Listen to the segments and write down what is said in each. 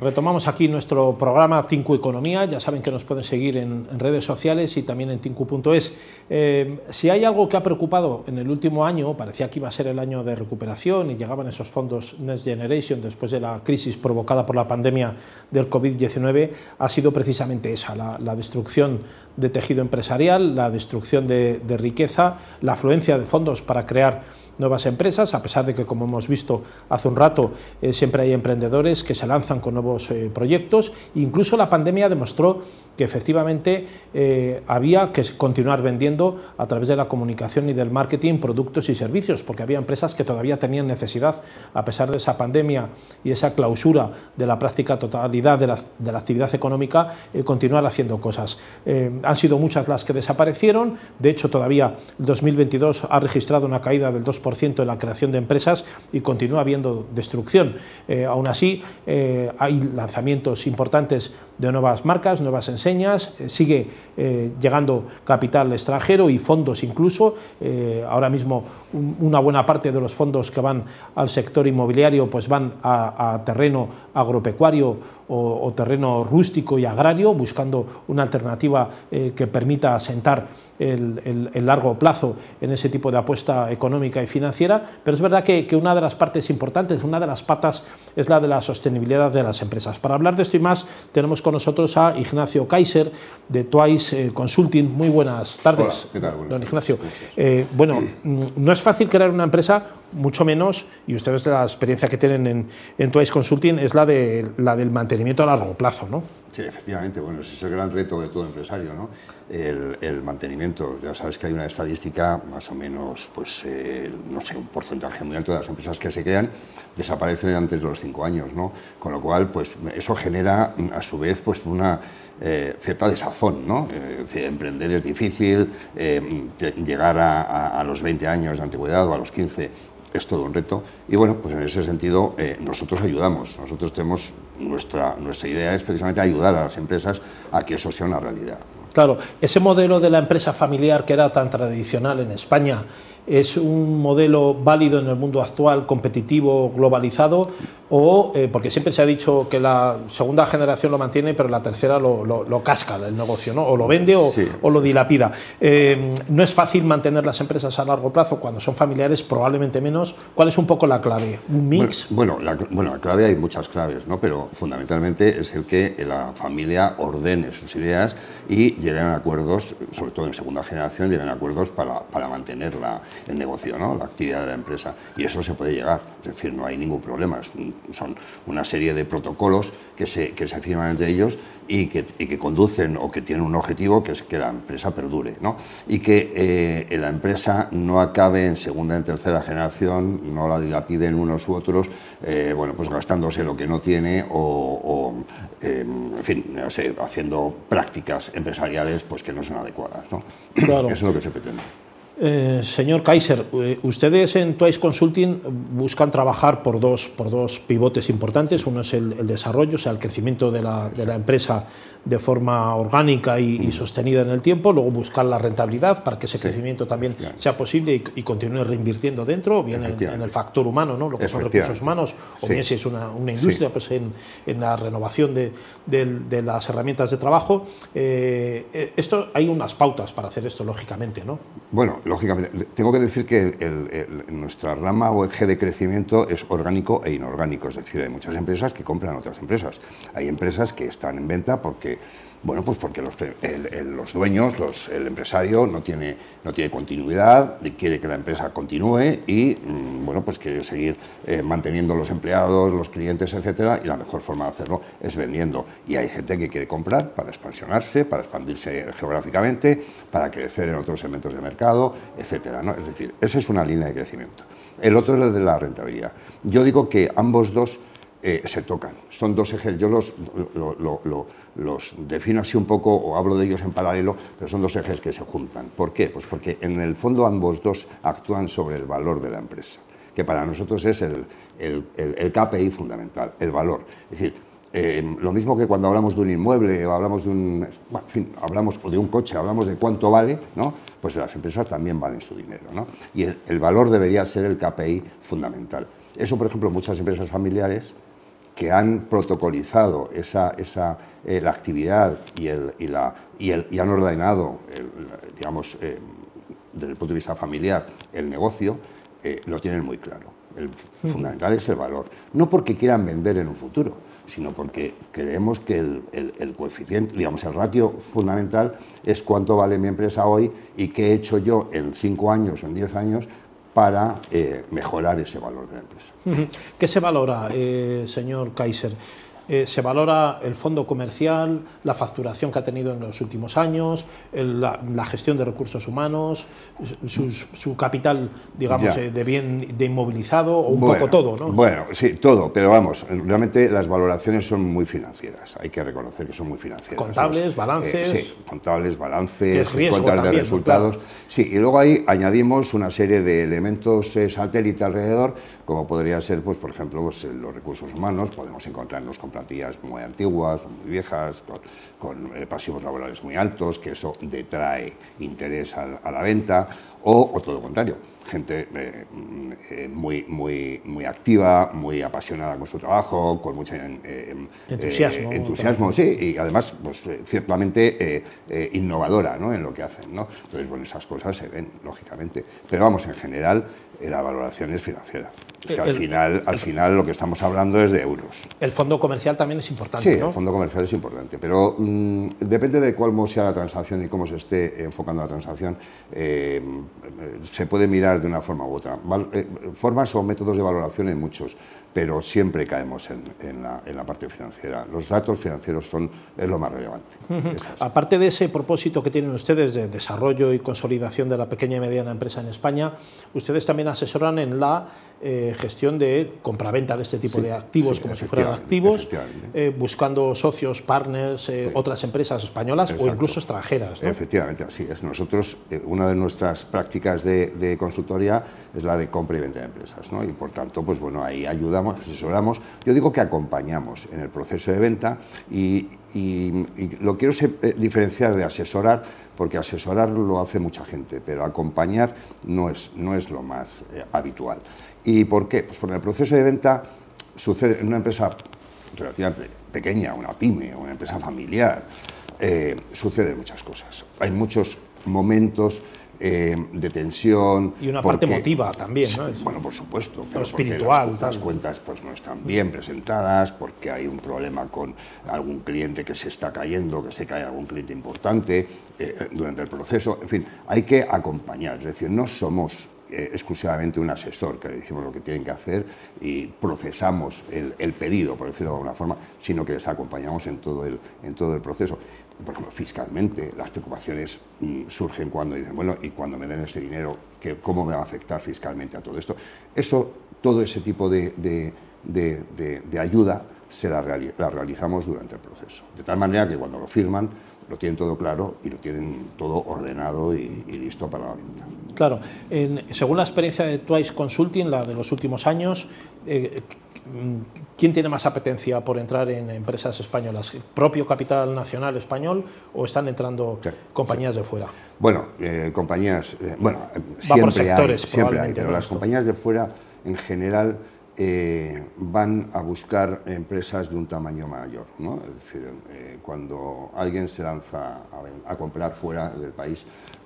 Retomamos aquí nuestro programa Tinku Economía. Ya saben que nos pueden seguir en, redes sociales y también en tinku.es. Eh, si hay algo que ha preocupado en el último año, parecía que iba a ser el año de recuperación y llegaban esos fondos Next Generation después de la crisis provocada por la pandemia del COVID-19, ha sido precisamente esa, la, destrucción de tejido empresarial, la destrucción de riqueza, la afluencia de fondos para crear nuevas empresas, a pesar de que, como hemos visto hace un rato, eh, siempre hay emprendedores que se lanzan con nuevos eh, proyectos. Incluso la pandemia demostró que efectivamente eh, había que continuar vendiendo a través de la comunicación y del marketing productos y servicios, porque había empresas que todavía tenían necesidad, a pesar de esa pandemia y esa clausura de la práctica totalidad de la, actividad económica, continuar haciendo cosas. han sido muchas las que desaparecieron, de hecho todavía el 2022 ha registrado una caída del 2% en la creación de empresas y continúa habiendo destrucción. Eh, aún así, eh, hay lanzamientos importantes de nuevas marcas, nuevas enseñas, eh, sigue llegando capital extranjero y fondos incluso. ahora mismo una buena parte de los fondos que van al sector inmobiliario pues van a, terreno agropecuario o, terreno rústico y agrario, buscando una alternativa que permita asentar el, largo plazo en ese tipo de apuesta económica y financiera, pero es verdad que, una de las partes importantes, una de las patas es la de la sostenibilidad de las empresas. Para hablar de esto y más tenemos con nosotros a Ignacio Kaiser de Twice eh, Consulting. Muy buenas tardes, don Ignacio. Eh, bueno, no es fácil crear una empresa mucho menos, y ustedes la experiencia que tienen en, en Twice Consulting es la, de, la del mantenimiento a largo plazo, ¿no? Sí, efectivamente, bueno, ese es el gran reto de todo empresario, ¿no? El, mantenimiento. Ya sabes que hay una estadística, más o menos, pues, eh, no sé, un porcentaje muy alto de las empresas que se crean desaparecen antes de los cinco años, ¿no? Con lo cual, pues, eso genera, a su vez, pues, una eh, cierta desazón, ¿no? Eh, emprender es difícil, llegar a, a, los 20 años de antigüedad o a los 15 es todo un reto. Y bueno, pues en ese sentido eh, nosotros ayudamos. Nosotros tenemos nuestra, nuestra idea es precisamente ayudar a las empresas a que eso sea una realidad. Claro, ese modelo de la empresa familiar que era tan tradicional en España es un modelo válido en el mundo actual, competitivo, globalizado, o eh, porque siempre se ha dicho que la segunda generación lo mantiene, pero la tercera lo, lo, casca el negocio, ¿no? o lo vende o, lo dilapida. Eh, no es fácil mantener las empresas a largo plazo cuando son familiares, probablemente menos. ¿Cuál es un poco la clave? ¿Un mix? Bueno, la, bueno, la clave hay muchas claves, ¿no? pero fundamentalmente es el que la familia ordene sus ideas y lleguen a acuerdos, sobre todo en segunda generación, lleguen a acuerdos para, para mantener la, el negocio, ¿no? la actividad de la empresa. Y eso se puede llegar, es decir, no hay ningún problema. Son una serie de protocolos que se, que se firman entre ellos y que, y que, conducen o que tienen un objetivo que es que la empresa perdure ¿no? y que eh, la empresa no acabe en segunda y tercera generación, no la dilapiden unos u otros, eh, bueno, pues gastándose lo que no tiene o, eh, en fin, haciendo prácticas empresariales pues que no son adecuadas. ¿no? Eso es lo que se pretende. Eh, señor Kaiser, eh, ustedes en Twice Consulting buscan trabajar por dos, por dos pivotes importantes. Uno es el, desarrollo, o sea, el crecimiento de la, de la empresa de forma orgánica y, sostenida en el tiempo, luego buscar la rentabilidad para que ese crecimiento también sea posible y, continúe reinvirtiendo dentro, bien en, el factor humano, ¿no? lo que son recursos humanos, o bien si es una, una industria, pues en, la renovación de, de, las herramientas de trabajo. Eh, esto Hay unas pautas para hacer esto, lógicamente. ¿no? Bueno, lógicamente. Tengo que decir que nuestra rama o eje de crecimiento es orgánico e inorgánico, es decir, hay muchas empresas que compran otras empresas. Hay empresas que están en venta porque bueno, pues porque los, los dueños, el empresario no tiene, no tiene continuidad, quiere que la empresa continúe y, mm, bueno, pues quiere seguir eh, manteniendo los empleados, los clientes, etcétera, y la mejor forma de hacerlo es vendiendo. Y hay gente que quiere comprar para expansionarse, para expandirse geográficamente, para crecer en otros segmentos de mercado, etcétera. Es decir, esa es una línea de crecimiento. El otro es el de la rentabilidad. Yo digo que ambos dos eh, se tocan. Son dos ejes, yo los, los defino así un poco o hablo de ellos en paralelo, pero son dos ejes que se juntan. ¿Por qué? Pues porque en el fondo ambos dos actúan sobre el valor de la empresa, que para nosotros es el, el, KPI fundamental, el valor. Es decir, eh, lo mismo que cuando hablamos de un inmueble o hablamos de un, en fin, hablamos de un coche, hablamos de cuánto vale, ¿no? pues las empresas también valen su dinero. ¿no? Y el valor debería ser el KPI fundamental. Eso, por ejemplo, muchas empresas familiares que han protocolizado esa, esa eh, la actividad y, el, y, la, y, el, y han ordenado, digamos, eh, desde el punto de vista familiar, el negocio, eh, lo tienen muy claro. El fundamental es el valor. No porque quieran vender en un futuro, sino porque creemos que el, el, coeficiente, digamos, el ratio fundamental es cuánto vale mi empresa hoy y qué he hecho yo en cinco años o en diez años para mejorar ese valor de la empresa. ¿Qué se valora, señor Kaiser? Eh, se valora el fondo comercial, la facturación que ha tenido en los últimos años, la, gestión de recursos humanos, su, capital, digamos, eh, de bien de inmovilizado, o un poco todo, ¿no? Bueno, sí, todo, pero vamos, realmente las valoraciones son muy financieras, hay que reconocer que son muy financieras. Contables, balances. Eh, sí, contables, balances, cuentas de resultados. Sí, y luego ahí añadimos una serie de elementos satélite alrededor, como podría ser, pues, por ejemplo, pues, los recursos humanos, podemos encontrarnos con plantillas muy antiguas, muy viejas, con, eh, pasivos laborales muy altos, que eso detrae interés a, la venta, o, todo lo contrario, gente eh, eh, muy, muy, muy activa, muy apasionada con su trabajo, con mucho entusiasmo. entusiasmo, sí, y además pues, ciertamente innovadora ¿no? en lo que hacen. ¿no? Entonces, bueno, esas cosas se ven, lógicamente. Pero vamos, en general, la valoración es financiera. Que al, final, al final lo que estamos hablando es de euros. El fondo comercial también es importante. Sí, el fondo comercial es importante, pero mm, depende de cuál sea la transacción y cómo se esté enfocando la transacción, eh, se puede mirar de una forma u otra. Eh, formas o métodos de valoración hay muchos, pero siempre caemos en, la, parte financiera. Los datos financieros son, es lo más relevante. Aparte de ese propósito que tienen ustedes de desarrollo y consolidación de la pequeña y mediana empresa en España, ustedes también asesoran en la eh, gestión de compraventa de este tipo de activos como si fueran activos, eh, buscando socios, partners, eh, otras empresas españolas o incluso extranjeras. Efectivamente, así es. Nosotros, una de nuestras prácticas de, consultoría es la de compra y venta de empresas, ¿no? y por tanto, pues bueno, ahí ayudamos, asesoramos. Yo digo que acompañamos en el proceso de venta y, lo quiero diferenciar de asesorar porque asesorar lo hace mucha gente, pero acompañar no es, no es lo más habitual. ¿Y por qué? Pues porque el proceso de venta sucede en una empresa relativamente pequeña, una pyme, una empresa familiar, eh, suceden muchas cosas. Hay muchos momentos eh, de tensión. Y una parte emotiva también, ¿no? bueno, por supuesto. Pero espiritual. Las, cuentas pues, no están bien presentadas, porque hay un problema con algún cliente que se está cayendo, que se cae algún cliente importante eh, durante el proceso. En fin, hay que acompañar. Es decir, no somos eh, exclusivamente un asesor que le decimos lo que tienen que hacer y procesamos el, pedido, por decirlo de alguna forma, sino que les acompañamos en todo el, en todo el proceso. Por ejemplo, fiscalmente, las preocupaciones mm, surgen cuando dicen, bueno, y cuando me den ese dinero, ¿qué, ¿cómo me va a afectar fiscalmente a todo esto? Eso, todo ese tipo de, de, ayuda se la realizamos durante el proceso. De tal manera que cuando lo firman, lo tienen todo claro y lo tienen todo ordenado y, listo para la venta. Claro, según la experiencia de Twice Consulting, la de los últimos años, eh, ¿quién tiene más apetencia por entrar en empresas españolas? ¿Propio capital nacional español o están entrando compañías de fuera? Bueno, eh, compañías, eh, bueno, siempre sectores, hay, siempre hay, pero las compañías de fuera en general eh, van a buscar empresas de un tamaño mayor. Es decir, eh, cuando alguien se lanza a, comprar fuera del país,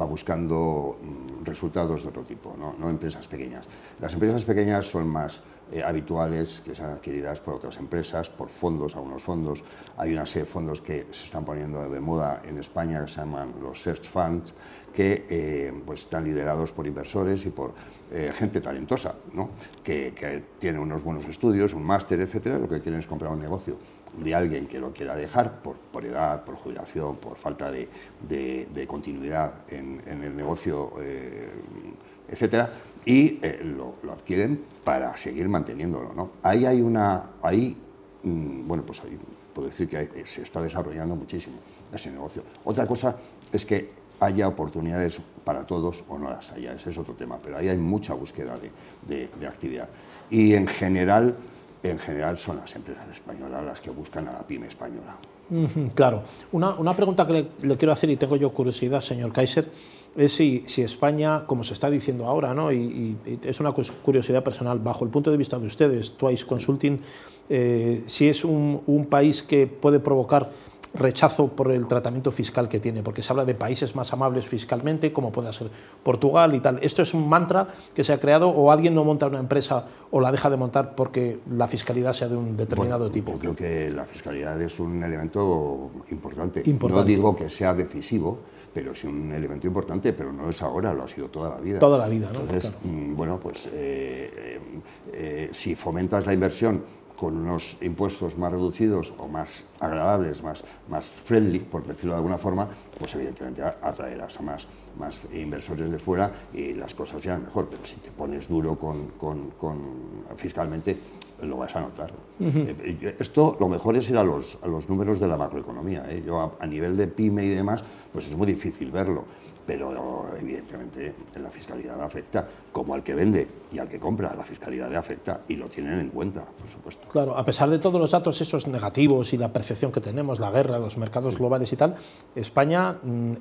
va buscando mm, resultados de otro tipo, no empresas pequeñas. Las empresas pequeñas son más eh, habituales, que sean adquiridas por otras empresas, por fondos, algunos fondos. Hay una serie de fondos que se están poniendo de moda en España que se llaman los Search Funds, que eh, pues están liderados por inversores y por eh, gente talentosa, ¿no? que, tiene unos buenos estudios, un máster, etcétera, lo que quieren es comprar un negocio de alguien que lo quiera dejar por, por edad, por jubilación, por falta de, de, continuidad en, en, el negocio, etcétera, y lo, lo adquieren para seguir manteniéndolo. ¿no? Ahí hay una, ahí, mm, bueno, pues ahí puedo decir que se está desarrollando muchísimo ese negocio. Otra cosa es que haya oportunidades para todos o no las haya, ese es otro tema, pero ahí hay mucha búsqueda de, de, actividad. Y en general, en general son las empresas españolas las que buscan a la pyme española. claro. Una, una pregunta que le, quiero hacer y tengo yo curiosidad, señor Kaiser, es si, si España, como se está diciendo ahora, ¿no? y, es una curiosidad personal, bajo el punto de vista de ustedes, Twice Consulting, eh, si es un, un país que puede provocar rechazo por el tratamiento fiscal que tiene, porque se habla de países más amables fiscalmente, como puede ser Portugal y tal. ¿Esto es un mantra que se ha creado o alguien no monta una empresa o la deja de montar porque la fiscalidad sea de un determinado tipo? Yo creo que la fiscalidad es un elemento importante. No digo que sea decisivo, pero es un elemento importante, pero no es ahora, lo ha sido toda la vida. Toda la vida, ¿no? Entonces, mm, bueno, pues eh, eh, eh, si fomentas la inversión con unos impuestos más reducidos o más agradables, más, más friendly, por decirlo de alguna forma, pues evidentemente atraerás a más, más inversores de fuera y las cosas serán mejor. Pero si te pones duro con, con, con fiscalmente, lo vas a notar. Eh, esto lo mejor es ir a los, a los números de la macroeconomía. ¿eh? Yo a, nivel de pyme y demás, pues es muy difícil verlo pero evidentemente la fiscalidad afecta, como al que vende y al que compra, la fiscalidad le afecta y lo tienen en cuenta, por supuesto. Claro, a pesar de todos los datos esos negativos y la percepción que tenemos, la guerra, los mercados globales y tal, España, mm,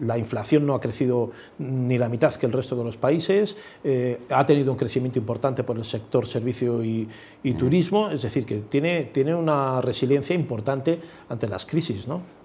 la inflación no ha crecido ni la mitad que el resto de los países, eh, ha tenido un crecimiento importante por el sector servicio y, y mm. turismo, es decir, que tiene, tiene una resiliencia importante ante las crisis, ¿no?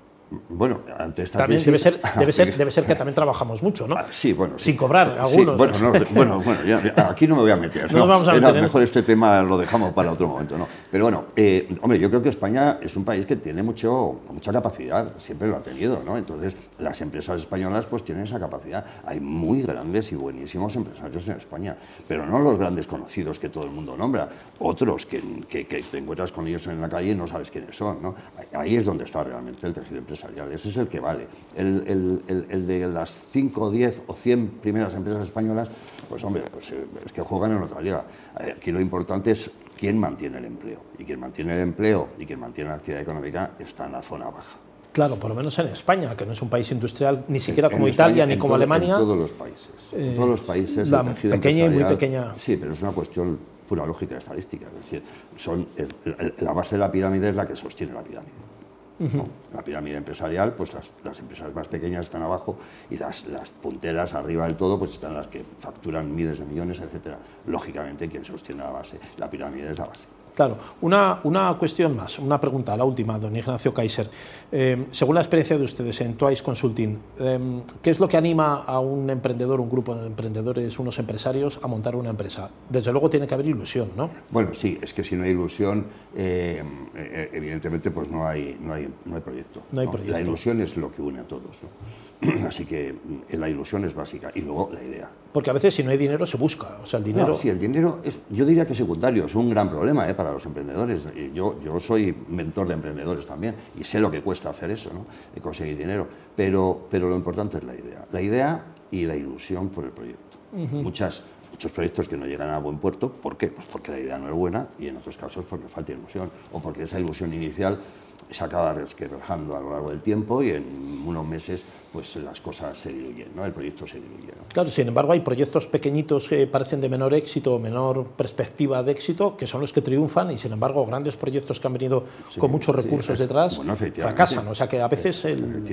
Bueno, ante esta también debe ser, debe, ser, debe ser que también trabajamos mucho, ¿no? Ah, sí, bueno. Sin cobrar, algunos. bueno, bueno, bueno aquí no me voy a meter. No, vamos a meter mejor este tema lo dejamos para otro momento, ¿no? Pero bueno, eh, hombre, yo creo que España es un país que tiene mucho, mucha capacidad, siempre lo ha tenido, ¿no? Entonces, las empresas españolas pues tienen esa capacidad. Hay muy grandes y buenísimos empresarios en España, pero no los grandes conocidos que todo el mundo nombra, otros que, que, que te encuentras con ellos en la calle y no sabes quiénes son, ¿no? Ahí es donde está realmente el tejido empresarial ese es el que vale. El, de las 5, 10 o 100 primeras empresas españolas, pues hombre, pues, eh, es que juegan en otra liga. Eh, aquí lo importante es quién mantiene el empleo. Y quien mantiene el empleo y quien mantiene la actividad económica está en la zona baja. Claro, por lo menos en España, que no es un país industrial ni siquiera como Italia ni como Alemania. En todos los países. en eh, todos los países. La pequeña y muy pequeña. Sí, pero es una cuestión pura lógica estadística. Es decir, son la base de la pirámide es la que sostiene la pirámide. La pirámide empresarial, pues las, empresas más pequeñas están abajo y las, las punteras arriba del todo, pues están las que facturan miles de millones, etcétera. Lógicamente, quien sostiene la base, la pirámide es la base. Claro, una, una, cuestión más, una pregunta, la última, don Ignacio Kaiser. Eh, según la experiencia de ustedes en Twice Consulting, eh, ¿qué es lo que anima a un emprendedor, un grupo de emprendedores, unos empresarios a montar una empresa? Desde luego tiene que haber ilusión, ¿no? Bueno, sí, es que si no hay ilusión, eh, evidentemente pues no hay, no hay, no hay proyecto. No hay proyecto. La ilusión es lo que une a todos. ¿no? Así que mm, la ilusión es básica y luego la idea. Porque a veces si no hay dinero se busca, o sea, el dinero... sí, el dinero es, yo diría que es secundario, es un gran problema ¿eh? para los emprendedores. Yo, yo soy mentor de emprendedores también y sé lo que cuesta hacer eso, ¿no? conseguir dinero, pero, pero lo importante es la idea. La idea y la ilusión por el proyecto. Muchas, muchos proyectos que no llegan a buen puerto, ¿por qué? Pues porque la idea no es buena y en otros casos porque falta ilusión o porque esa ilusión inicial se acaba resquebrajando a lo largo del tiempo y en unos meses pues las cosas se diluyen, ¿no? el proyecto se diluye. Claro, sin embargo hay proyectos pequeñitos que parecen de menor éxito, menor perspectiva de éxito, que son los que triunfan y sin embargo grandes proyectos que han venido con muchos recursos detrás fracasan. O sea que a veces el,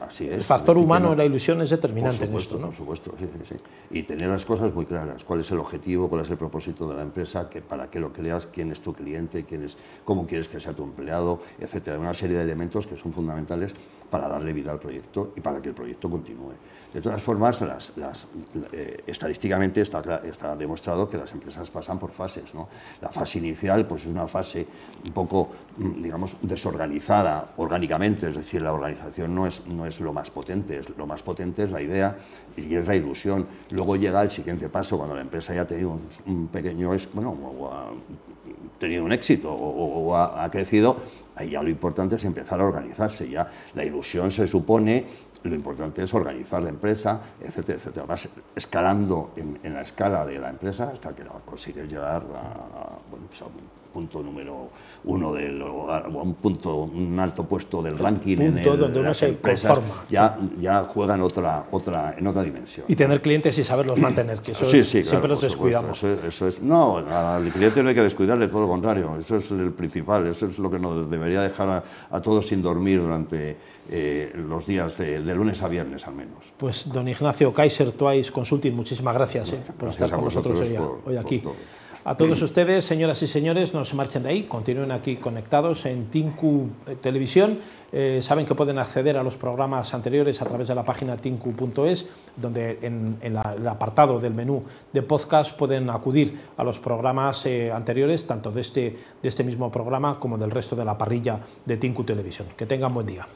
así es, el factor humano en la ilusión es determinante en esto. ¿no? Por supuesto, sí, sí, Y tener las cosas muy claras, cuál es el objetivo, cuál es el propósito de la empresa, que para qué lo creas, quién es tu cliente, quién es, cómo quieres que sea tu empleado, etcétera. Una serie de elementos que son fundamentales para darle vida al proyecto y para que el proyecto continúe. De todas formas, eh, estadísticamente está, demostrado que las empresas pasan por fases. La fase inicial pues, es una fase un poco, mm, digamos, desorganizada orgánicamente, es decir, la organización no es, no es lo más potente, es, lo más potente es la idea y es la ilusión. Luego llega el siguiente paso, cuando la empresa ya ha tenido un, pequeño, bueno, tenido un éxito o, ha, crecido, ahí ya lo importante es empezar a organizarse. Ya la ilusión se supone, lo importante es organizar la empresa, etcétera, etcétera. Vas escalando en, la escala de la empresa hasta que la consigues llegar a, bueno, pues punto número uno del, un punto, un alto puesto del ranking punto en el, donde uno se conforma. ya, ya juegan otra, otra, en otra dimensión. Y tener clientes y saberlos mantener, que eso sí, es- sí, claro, siempre los descuidamos. Eso, eso es, no, al cliente no hay que descuidarle, todo lo contrario. Eso es el principal, eso es lo que nos debería dejar a, a todos sin dormir durante eh, los días de, de lunes a viernes al menos. Pues don Ignacio Kaiser Twice Consulting, muchísimas gracias, eh, por estar con nosotros hoy, por- hoy por aquí. A todos ustedes, señoras y señores, no se marchen de ahí, continúen aquí conectados en Tinku eh, Televisión. Eh, saben que pueden acceder a los programas anteriores a través de la página tinku.es, donde en, en la- el apartado del menú de podcast pueden acudir a los programas eh, anteriores, tanto de este, de este mismo programa como del resto de la parrilla de Tinku Televisión. Que tengan buen día.